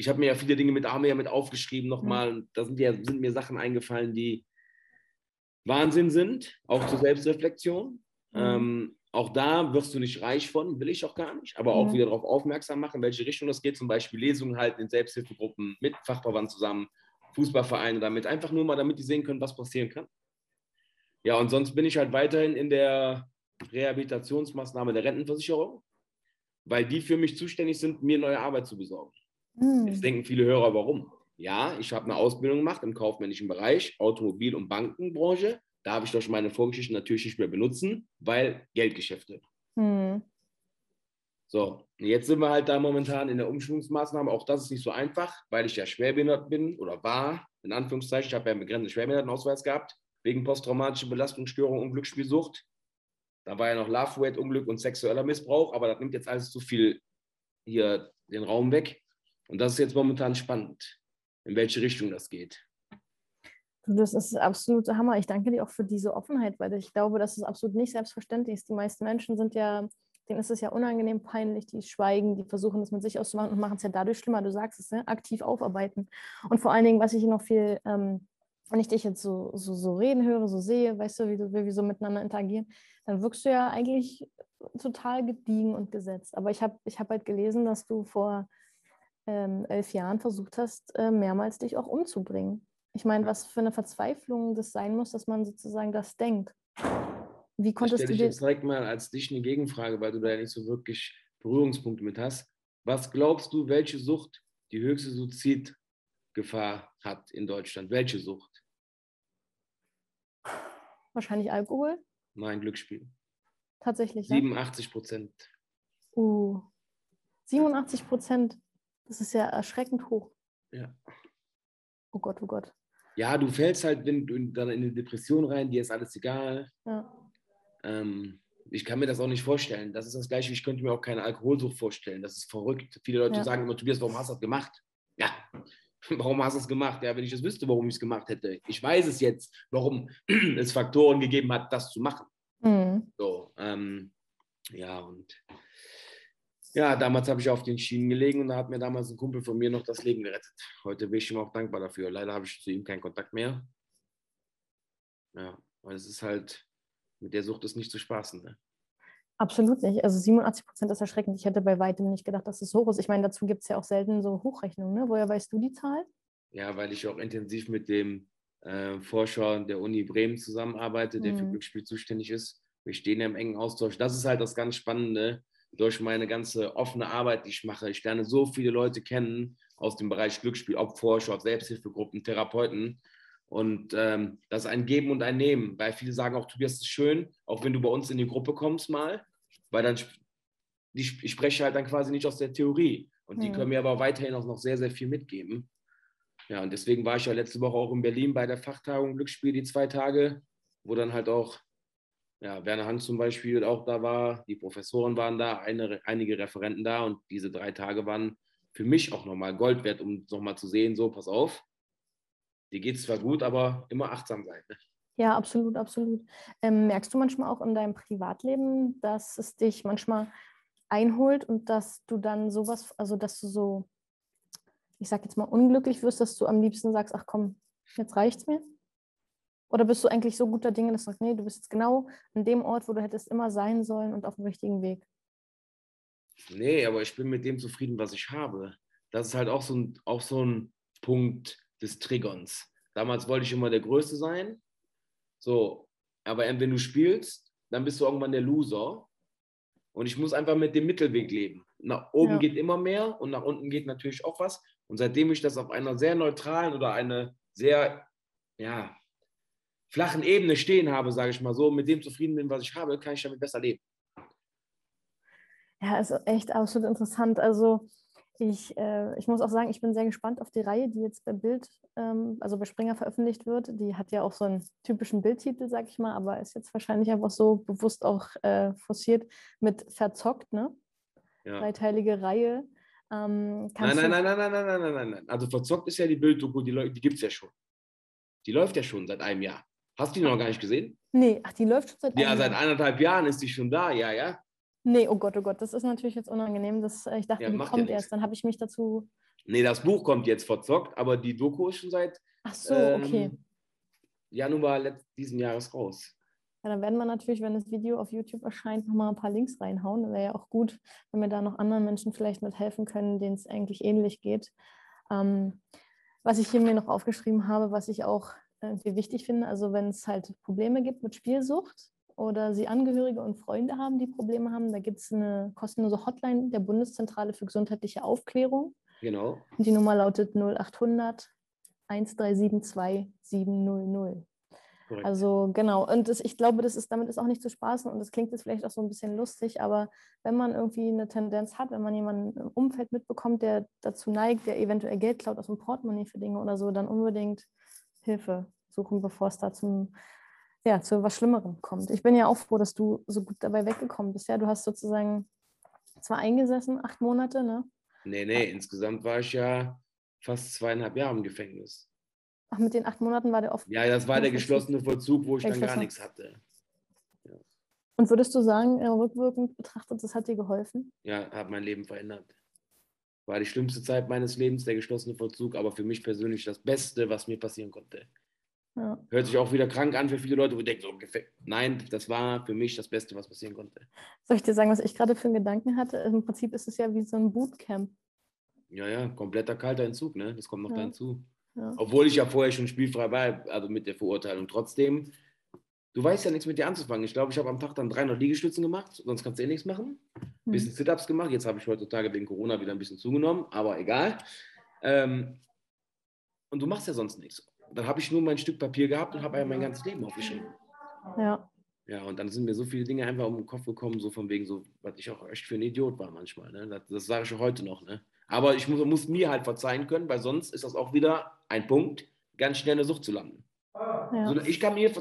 Ich habe mir ja viele Dinge mit Arme ja mit aufgeschrieben nochmal. Mhm. Da sind, ja, sind mir Sachen eingefallen, die Wahnsinn sind, auch zur Selbstreflexion. Mhm. Ähm, auch da wirst du nicht reich von, will ich auch gar nicht, aber auch mhm. wieder darauf aufmerksam machen, in welche Richtung das geht. Zum Beispiel Lesungen halten in Selbsthilfegruppen mit Fachverband zusammen, Fußballvereine damit, einfach nur mal, damit die sehen können, was passieren kann. Ja, und sonst bin ich halt weiterhin in der Rehabilitationsmaßnahme der Rentenversicherung, weil die für mich zuständig sind, mir neue Arbeit zu besorgen. Mhm. Jetzt denken viele Hörer, warum? Ja, ich habe eine Ausbildung gemacht im kaufmännischen Bereich, Automobil- und Bankenbranche. Da habe ich durch meine Vorgeschichte natürlich nicht mehr benutzen, weil Geldgeschäfte. Mhm. So, jetzt sind wir halt da momentan in der Umschwungsmaßnahme. Auch das ist nicht so einfach, weil ich ja schwerbehindert bin oder war, in Anführungszeichen. Ich habe ja einen begrenzten Schwerbehindertenausweis gehabt, wegen posttraumatischer Belastungsstörung und Glücksspielsucht. Da war ja noch Love, Weight, Unglück und sexueller Missbrauch, aber das nimmt jetzt alles zu viel hier den Raum weg. Und das ist jetzt momentan spannend, in welche Richtung das geht. Das ist absoluter Hammer. Ich danke dir auch für diese Offenheit, weil ich glaube, dass es absolut nicht selbstverständlich ist. Die meisten Menschen sind ja, denen ist es ja unangenehm, peinlich, die schweigen, die versuchen es mit sich auszumachen und machen es ja dadurch schlimmer. Du sagst es, ne? aktiv aufarbeiten. Und vor allen Dingen, was ich noch viel, ähm, wenn ich dich jetzt so, so, so reden höre, so sehe, weißt du, wie, du, wie wir so miteinander interagieren, dann wirkst du ja eigentlich total gediegen und gesetzt. Aber ich habe ich hab halt gelesen, dass du vor ähm, elf Jahren versucht hast, äh, mehrmals dich auch umzubringen. Ich meine, was für eine Verzweiflung das sein muss, dass man sozusagen das denkt. Wie konntest du dir... jetzt direkt mal als dich eine Gegenfrage, weil du da ja nicht so wirklich Berührungspunkte mit hast. Was glaubst du, welche Sucht die höchste Suizidgefahr hat in Deutschland? Welche Sucht? Wahrscheinlich Alkohol. Nein, Glücksspiel. Tatsächlich. 87 Prozent. Ja? Uh, 87 Prozent. Das ist ja erschreckend hoch. Ja. Oh Gott, oh Gott. Ja, du fällst halt wenn du dann in eine Depression rein, dir ist alles egal. Ja. Ähm, ich kann mir das auch nicht vorstellen. Das ist das Gleiche, ich könnte mir auch keine Alkoholsucht vorstellen. Das ist verrückt. Viele Leute ja. sagen immer, Tobias, warum hast du das gemacht? Ja, Warum hast du es gemacht? Ja, wenn ich es wüsste, warum ich es gemacht hätte. Ich weiß es jetzt, warum es Faktoren gegeben hat, das zu machen. Mhm. So, ähm, ja, und ja, damals habe ich auf den Schienen gelegen und da hat mir damals ein Kumpel von mir noch das Leben gerettet. Heute bin ich ihm auch dankbar dafür. Leider habe ich zu ihm keinen Kontakt mehr. Ja, weil es ist halt, mit der Sucht ist nicht zu spaßen. Ne? Absolut nicht. Also 87 Prozent ist erschreckend. Ich hätte bei weitem nicht gedacht, dass es so hoch ist. Ich meine, dazu gibt es ja auch selten so Hochrechnungen. Ne? Woher weißt du die Zahl? Ja, weil ich auch intensiv mit dem äh, Forscher der Uni Bremen zusammenarbeite, der mhm. für Glücksspiel zuständig ist. Wir stehen ja im engen Austausch. Das ist halt das ganz Spannende durch meine ganze offene Arbeit, die ich mache. Ich lerne so viele Leute kennen aus dem Bereich Glücksspiel, ob Forscher, ob Selbsthilfegruppen, Therapeuten. Und ähm, das ist ein Geben und ein Nehmen, weil viele sagen auch, Tobias, ist schön, auch wenn du bei uns in die Gruppe kommst mal, weil dann, ich spreche halt dann quasi nicht aus der Theorie. Und die hm. können mir aber weiterhin auch noch sehr, sehr viel mitgeben. Ja, und deswegen war ich ja letzte Woche auch in Berlin bei der Fachtagung Glücksspiel, die zwei Tage, wo dann halt auch, ja, Werner Hans zum Beispiel auch da war, die Professoren waren da, eine, einige Referenten da und diese drei Tage waren für mich auch nochmal Gold wert, um nochmal zu sehen, so, pass auf, dir geht es zwar gut, aber immer achtsam sein. Ne? Ja, absolut, absolut. Ähm, merkst du manchmal auch in deinem Privatleben, dass es dich manchmal einholt und dass du dann sowas, also dass du so, ich sag jetzt mal, unglücklich wirst, dass du am liebsten sagst, ach komm, jetzt reicht's mir? Oder bist du eigentlich so guter Dinge, dass du sagst, nee, du bist jetzt genau an dem Ort, wo du hättest immer sein sollen und auf dem richtigen Weg? Nee, aber ich bin mit dem zufrieden, was ich habe. Das ist halt auch so ein, auch so ein Punkt des Triggerns. Damals wollte ich immer der Größte sein so, aber wenn du spielst, dann bist du irgendwann der Loser. Und ich muss einfach mit dem Mittelweg leben. Nach oben ja. geht immer mehr und nach unten geht natürlich auch was. Und seitdem ich das auf einer sehr neutralen oder eine sehr ja, flachen Ebene stehen habe, sage ich mal so, mit dem zufrieden bin, was ich habe, kann ich damit besser leben. Ja, ist echt absolut interessant. Also ich, äh, ich muss auch sagen, ich bin sehr gespannt auf die Reihe, die jetzt bei Bild, ähm, also bei Springer veröffentlicht wird. Die hat ja auch so einen typischen Bildtitel, sag ich mal, aber ist jetzt wahrscheinlich einfach so bewusst auch äh, forciert mit Verzockt, ne? Ja. Dreiteilige Reihe. Ähm, nein, nein, nein, nein, nein, nein, nein, nein, nein. Also Verzockt ist ja die Bilddoku, die, die gibt es ja schon. Die läuft ja schon seit einem Jahr. Hast du die noch gar nicht gesehen? Nee, ach, die läuft schon seit. Ja, seit eineinhalb Jahren ist die schon da, ja, ja. Nee, oh Gott, oh Gott, das ist natürlich jetzt unangenehm. Das, äh, ich dachte, ja, die kommt ja erst. Dann habe ich mich dazu. Nee, das Buch kommt jetzt verzockt, aber die Doku ist schon seit Ach so, ähm, okay. Januar diesen Jahres raus. Ja, dann werden wir natürlich, wenn das Video auf YouTube erscheint, nochmal ein paar Links reinhauen. Wäre ja auch gut, wenn wir da noch anderen Menschen vielleicht mit helfen können, denen es eigentlich ähnlich geht. Ähm, was ich hier mir noch aufgeschrieben habe, was ich auch irgendwie wichtig finde, also wenn es halt Probleme gibt mit Spielsucht, oder Sie Angehörige und Freunde haben, die Probleme haben, da gibt es eine kostenlose Hotline der Bundeszentrale für gesundheitliche Aufklärung. Genau. Und die Nummer lautet 0800 1372 700. Korrekt. Also genau, und das, ich glaube, das ist, damit ist auch nicht zu spaßen und das klingt jetzt vielleicht auch so ein bisschen lustig, aber wenn man irgendwie eine Tendenz hat, wenn man jemanden im Umfeld mitbekommt, der dazu neigt, der eventuell Geld klaut aus dem Portemonnaie für Dinge oder so, dann unbedingt Hilfe suchen, bevor es da zum ja, zu was Schlimmerem kommt. Ich bin ja auch froh, dass du so gut dabei weggekommen bist. Ja, du hast sozusagen zwar eingesessen, acht Monate, ne? Nee, nee, ja. insgesamt war ich ja fast zweieinhalb Jahre im Gefängnis. Ach, mit den acht Monaten war der oft. Ja, das war der geschlossene Vollzug, wo ich dann gar nichts hatte. Ja. Und würdest du sagen, rückwirkend betrachtet, das hat dir geholfen? Ja, hat mein Leben verändert. War die schlimmste Zeit meines Lebens, der geschlossene Vollzug, aber für mich persönlich das Beste, was mir passieren konnte. Ja. Hört sich auch wieder krank an für viele Leute, wo denken so, nein, das war für mich das Beste, was passieren konnte. Soll ich dir sagen, was ich gerade für einen Gedanken hatte? Im Prinzip ist es ja wie so ein Bootcamp. Ja, ja, kompletter kalter Entzug, ne? Das kommt noch ja. dazu. Ja. Obwohl ich ja vorher schon spielfrei war, also mit der Verurteilung. Trotzdem, du weißt ja nichts mit dir anzufangen. Ich glaube, ich habe am Tag dann 300 Liegestützen gemacht, sonst kannst du eh nichts machen. Ein hm. bisschen Sit-Ups gemacht. Jetzt habe ich heutzutage wegen Corona wieder ein bisschen zugenommen, aber egal. Ähm, und du machst ja sonst nichts dann habe ich nur mein Stück Papier gehabt und habe ja mein ganzes Leben aufgeschrieben. Ja. Ja, und dann sind mir so viele Dinge einfach um den Kopf gekommen, so von wegen so, was ich auch echt für ein Idiot war manchmal. Ne? Das, das sage ich auch heute noch. Ne? Aber ich muss, muss, mir halt verzeihen können, weil sonst ist das auch wieder ein Punkt, ganz schnell eine Sucht zu landen. Ja. So, ich, kann mir,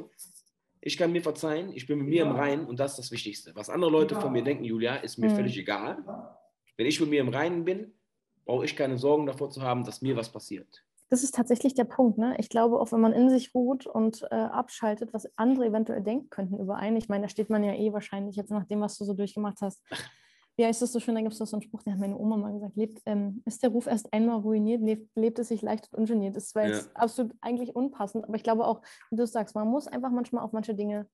ich kann mir verzeihen, ich bin mit mir im Reinen und das ist das Wichtigste. Was andere Leute von mir denken, Julia, ist mir mhm. völlig egal. Wenn ich mit mir im Reinen bin, brauche ich keine Sorgen davor zu haben, dass mir was passiert das ist tatsächlich der Punkt. Ne? Ich glaube, auch wenn man in sich ruht und äh, abschaltet, was andere eventuell denken könnten über einen. Ich meine, da steht man ja eh wahrscheinlich jetzt nach dem, was du so durchgemacht hast. Wie heißt das so schön? Da gibt es so einen Spruch, den hat meine Oma mal gesagt: lebt, ähm, Ist der Ruf erst einmal ruiniert, lebt, lebt es sich leicht und ungeniert. Das war jetzt ja. absolut eigentlich unpassend, aber ich glaube auch, wie du sagst, man muss einfach manchmal auf manche Dinge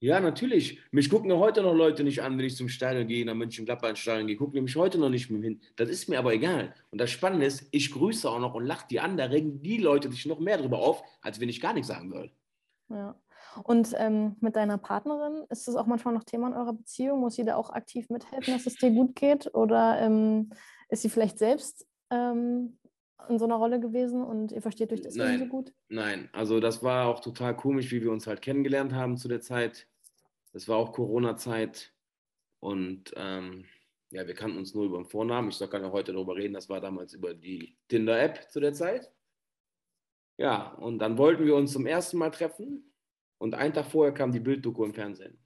ja, natürlich. Mich gucken heute noch Leute nicht an, wenn ich zum Stadion gehe, nach München-Gladbach ins Stadion gehe. Gucken mich heute noch nicht mehr hin. Das ist mir aber egal. Und das Spannende ist, ich grüße auch noch und lache die an. Da regen die Leute sich noch mehr darüber auf, als wenn ich gar nichts sagen würde. Ja. Und ähm, mit deiner Partnerin, ist das auch manchmal noch Thema in eurer Beziehung? Muss sie da auch aktiv mithelfen, dass es dir gut geht? Oder ähm, ist sie vielleicht selbst ähm, in so einer Rolle gewesen und ihr versteht euch deswegen so gut? Nein, also das war auch total komisch, wie wir uns halt kennengelernt haben zu der Zeit. Das war auch Corona-Zeit und ähm, ja, wir kannten uns nur über den Vornamen. Ich soll gar nicht heute darüber reden, das war damals über die Tinder-App zu der Zeit. Ja, und dann wollten wir uns zum ersten Mal treffen und einen Tag vorher kam die Bilddoku im Fernsehen.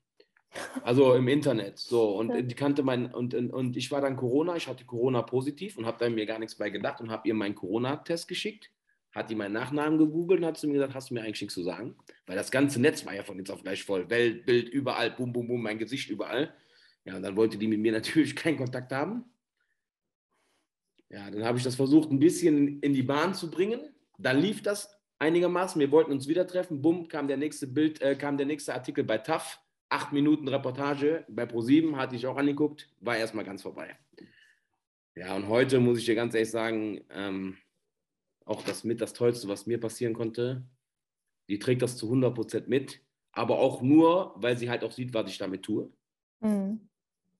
Also im Internet. So, und ja. die kannte mein, und, und ich war dann Corona, ich hatte Corona positiv und habe da mir gar nichts bei gedacht und habe ihr meinen Corona-Test geschickt. hat die meinen Nachnamen gegoogelt und hat zu mir gesagt, hast du mir eigentlich nichts zu sagen? Weil das ganze Netz war ja von jetzt auf gleich voll. Welt, Bild, überall, bum, bum, bum, mein Gesicht überall. Ja, und dann wollte die mit mir natürlich keinen Kontakt haben. Ja, dann habe ich das versucht, ein bisschen in die Bahn zu bringen. Dann lief das einigermaßen. Wir wollten uns wieder treffen. Bumm, kam der nächste Bild, äh, kam der nächste Artikel bei TAF. Acht Minuten Reportage bei Pro7, hatte ich auch angeguckt, war erstmal ganz vorbei. Ja, und heute muss ich dir ganz ehrlich sagen, ähm, auch das mit das Tollste, was mir passieren konnte. Die trägt das zu 100 Prozent mit, aber auch nur, weil sie halt auch sieht, was ich damit tue. Mhm.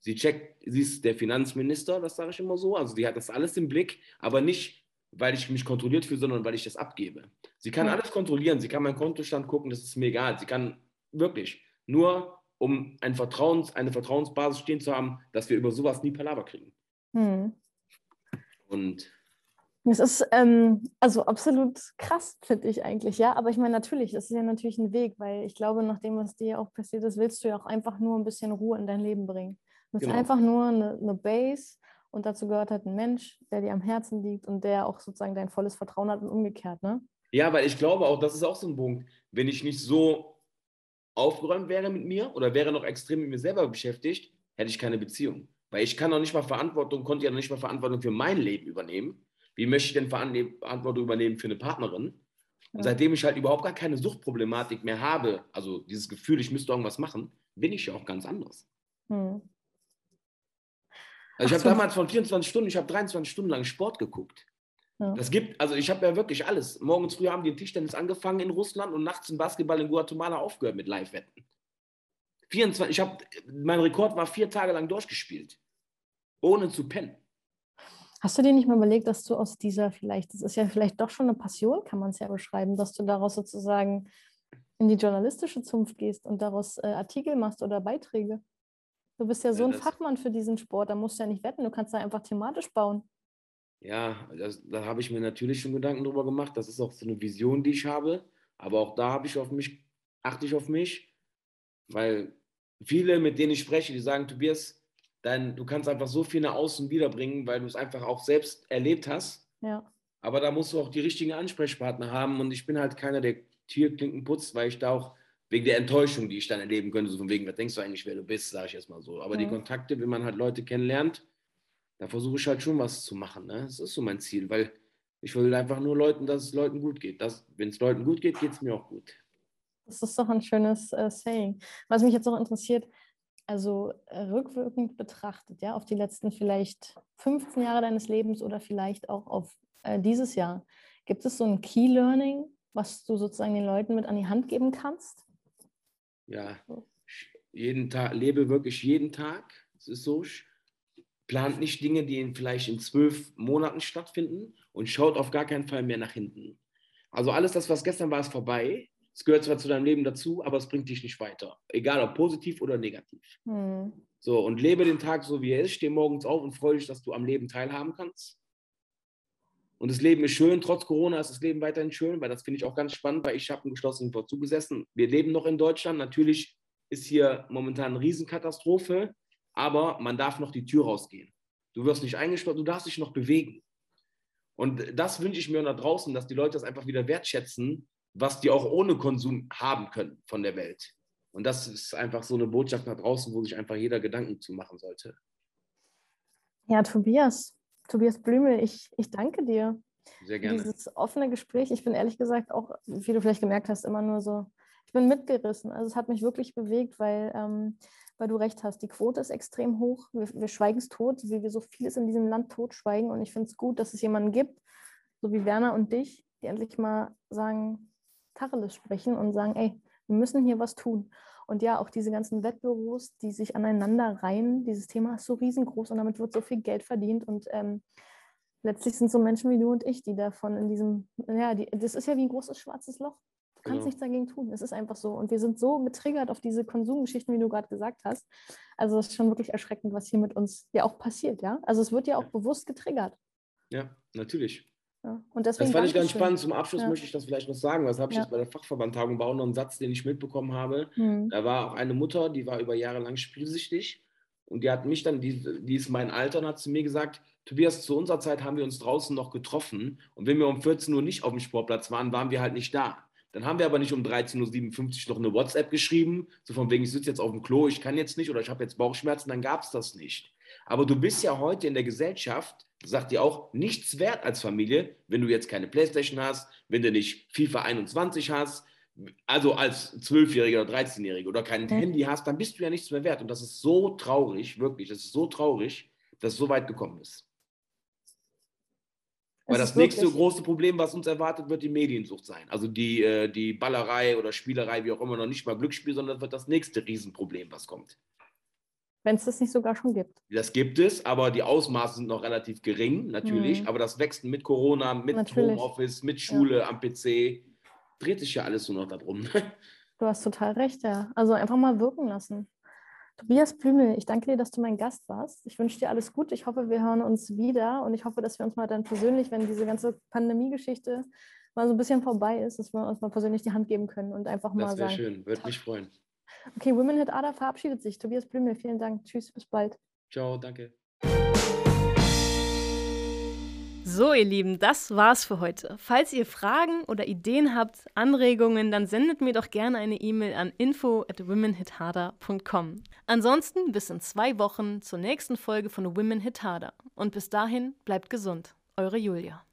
Sie checkt, sie ist der Finanzminister, das sage ich immer so. Also die hat das alles im Blick, aber nicht, weil ich mich kontrolliert fühle, sondern weil ich das abgebe. Sie kann alles kontrollieren, sie kann meinen Kontostand gucken, das ist mir egal. Sie kann wirklich nur, um ein Vertrauens, eine Vertrauensbasis stehen zu haben, dass wir über sowas nie Palaver kriegen. Mhm. Und es ist ähm, also absolut krass, finde ich eigentlich, ja. Aber ich meine, natürlich, das ist ja natürlich ein Weg, weil ich glaube, nach dem, was dir auch passiert ist, willst du ja auch einfach nur ein bisschen Ruhe in dein Leben bringen. Das genau. ist einfach nur eine, eine Base und dazu gehört halt ein Mensch, der dir am Herzen liegt und der auch sozusagen dein volles Vertrauen hat und umgekehrt, ne? Ja, weil ich glaube auch, das ist auch so ein Punkt, wenn ich nicht so aufgeräumt wäre mit mir oder wäre noch extrem mit mir selber beschäftigt, hätte ich keine Beziehung. Weil ich kann noch nicht mal Verantwortung, konnte ja noch nicht mal Verantwortung für mein Leben übernehmen wie möchte ich denn Verantwortung übernehmen für eine Partnerin? Und seitdem ich halt überhaupt gar keine Suchtproblematik mehr habe, also dieses Gefühl, ich müsste irgendwas machen, bin ich ja auch ganz anders. Hm. Also ich habe damals von 24 Stunden, ich habe 23 Stunden lang Sport geguckt. Ja. Das gibt, also ich habe ja wirklich alles. Morgens früh haben die Tischtennis angefangen in Russland und nachts im Basketball in Guatemala aufgehört mit Live-Wetten. 24, ich habe, mein Rekord war vier Tage lang durchgespielt, ohne zu pennen. Hast du dir nicht mal überlegt, dass du aus dieser vielleicht, das ist ja vielleicht doch schon eine Passion, kann man es ja beschreiben, dass du daraus sozusagen in die journalistische Zunft gehst und daraus äh, Artikel machst oder Beiträge? Du bist ja so ein Fachmann für diesen Sport, da musst du ja nicht wetten, du kannst da einfach thematisch bauen. Ja, das, da habe ich mir natürlich schon Gedanken drüber gemacht. Das ist auch so eine Vision, die ich habe. Aber auch da habe ich auf mich, achte ich auf mich, weil viele, mit denen ich spreche, die sagen, Tobias, dann du kannst einfach so viel nach außen wiederbringen, weil du es einfach auch selbst erlebt hast. Ja. Aber da musst du auch die richtigen Ansprechpartner haben und ich bin halt keiner, der Tierklinken putzt, weil ich da auch wegen der Enttäuschung, die ich dann erleben könnte, so von wegen, was denkst du eigentlich, wer du bist, sage ich erstmal so. Aber ja. die Kontakte, wenn man halt Leute kennenlernt, da versuche ich halt schon was zu machen. Ne? Das ist so mein Ziel, weil ich will einfach nur Leuten, dass es Leuten gut geht. Wenn es Leuten gut geht, geht es mir auch gut. Das ist doch ein schönes äh, Saying. Was mich jetzt noch interessiert, also äh, rückwirkend betrachtet, ja, auf die letzten vielleicht 15 Jahre deines Lebens oder vielleicht auch auf äh, dieses Jahr, gibt es so ein Key Learning, was du sozusagen den Leuten mit an die Hand geben kannst? Ja, jeden Tag, lebe wirklich jeden Tag. Es ist so, plant nicht Dinge, die in, vielleicht in zwölf Monaten stattfinden und schaut auf gar keinen Fall mehr nach hinten. Also alles das, was gestern war, ist vorbei. Es gehört zwar zu deinem Leben dazu, aber es bringt dich nicht weiter. Egal ob positiv oder negativ. Mhm. So, und lebe den Tag so, wie er ist. Steh morgens auf und freue dich, dass du am Leben teilhaben kannst. Und das Leben ist schön, trotz Corona ist das Leben weiterhin schön, weil das finde ich auch ganz spannend, weil ich habe einen geschlossenen Vollzug gesessen. Wir leben noch in Deutschland. Natürlich ist hier momentan eine Riesenkatastrophe, aber man darf noch die Tür rausgehen. Du wirst nicht eingesperrt, du darfst dich noch bewegen. Und das wünsche ich mir da draußen, dass die Leute das einfach wieder wertschätzen, was die auch ohne Konsum haben können von der Welt. Und das ist einfach so eine Botschaft nach draußen, wo sich einfach jeder Gedanken zu machen sollte. Ja, Tobias, Tobias Blümel, ich, ich danke dir. Sehr gerne. Dieses offene Gespräch. Ich bin ehrlich gesagt auch, wie du vielleicht gemerkt hast, immer nur so, ich bin mitgerissen. Also es hat mich wirklich bewegt, weil, ähm, weil du recht hast. Die Quote ist extrem hoch. Wir, wir schweigen es tot, wie wir so vieles in diesem Land totschweigen. Und ich finde es gut, dass es jemanden gibt, so wie Werner und dich, die endlich mal sagen, Tacheles sprechen und sagen, ey, wir müssen hier was tun. Und ja, auch diese ganzen Wettbüros, die sich aneinander reihen, dieses Thema ist so riesengroß und damit wird so viel Geld verdient. Und ähm, letztlich sind so Menschen wie du und ich, die davon in diesem, ja, die, das ist ja wie ein großes schwarzes Loch. Du kannst genau. nichts dagegen tun. Es ist einfach so. Und wir sind so getriggert auf diese Konsumgeschichten, wie du gerade gesagt hast. Also es ist schon wirklich erschreckend, was hier mit uns ja auch passiert, ja. Also es wird ja auch ja. bewusst getriggert. Ja, natürlich. Ja, und deswegen das fand ich ganz schön. spannend. Zum Abschluss ja. möchte ich das vielleicht noch sagen. Was habe ich ja. jetzt bei der Fachverbandtagung war auch noch ein Satz, den ich mitbekommen habe. Mhm. Da war auch eine Mutter, die war über Jahre lang spielsüchtig. und die hat mich dann, die, die ist mein Alter, und hat zu mir gesagt, Tobias, zu unserer Zeit haben wir uns draußen noch getroffen und wenn wir um 14 Uhr nicht auf dem Sportplatz waren, waren wir halt nicht da. Dann haben wir aber nicht um 13.57 Uhr noch eine WhatsApp geschrieben, so von wegen, ich sitze jetzt auf dem Klo, ich kann jetzt nicht oder ich habe jetzt Bauchschmerzen, dann gab es das nicht. Aber du bist ja heute in der Gesellschaft, sagt dir auch, nichts wert als Familie, wenn du jetzt keine Playstation hast, wenn du nicht FIFA 21 hast, also als Zwölfjähriger oder 13-Jähriger oder kein mhm. Handy hast, dann bist du ja nichts mehr wert. Und das ist so traurig, wirklich, das ist so traurig, dass es so weit gekommen ist. Weil das nächste große Problem, was uns erwartet, wird die Mediensucht sein. Also die, äh, die Ballerei oder Spielerei, wie auch immer, noch nicht mal Glücksspiel, sondern das wird das nächste Riesenproblem, was kommt. Wenn es das nicht sogar schon gibt. Das gibt es, aber die Ausmaße sind noch relativ gering, natürlich. Mhm. Aber das wächst mit Corona, mit natürlich. Homeoffice, mit Schule ja. am PC. Dreht sich ja alles nur noch darum. Du hast total recht, ja. Also einfach mal wirken lassen. Tobias Blümel, ich danke dir, dass du mein Gast warst. Ich wünsche dir alles Gute. Ich hoffe, wir hören uns wieder und ich hoffe, dass wir uns mal dann persönlich, wenn diese ganze Pandemie-Geschichte mal so ein bisschen vorbei ist, dass wir uns mal persönlich die Hand geben können und einfach mal das sagen. Das wäre schön, würde mich freuen. Okay, Women Hit Ada verabschiedet sich. Tobias Blümel, vielen Dank. Tschüss, bis bald. Ciao, danke. So, ihr Lieben, das war's für heute. Falls ihr Fragen oder Ideen habt, Anregungen, dann sendet mir doch gerne eine E-Mail an info at womenhitharder.com. Ansonsten bis in zwei Wochen zur nächsten Folge von Women Hit Harder. Und bis dahin bleibt gesund. Eure Julia.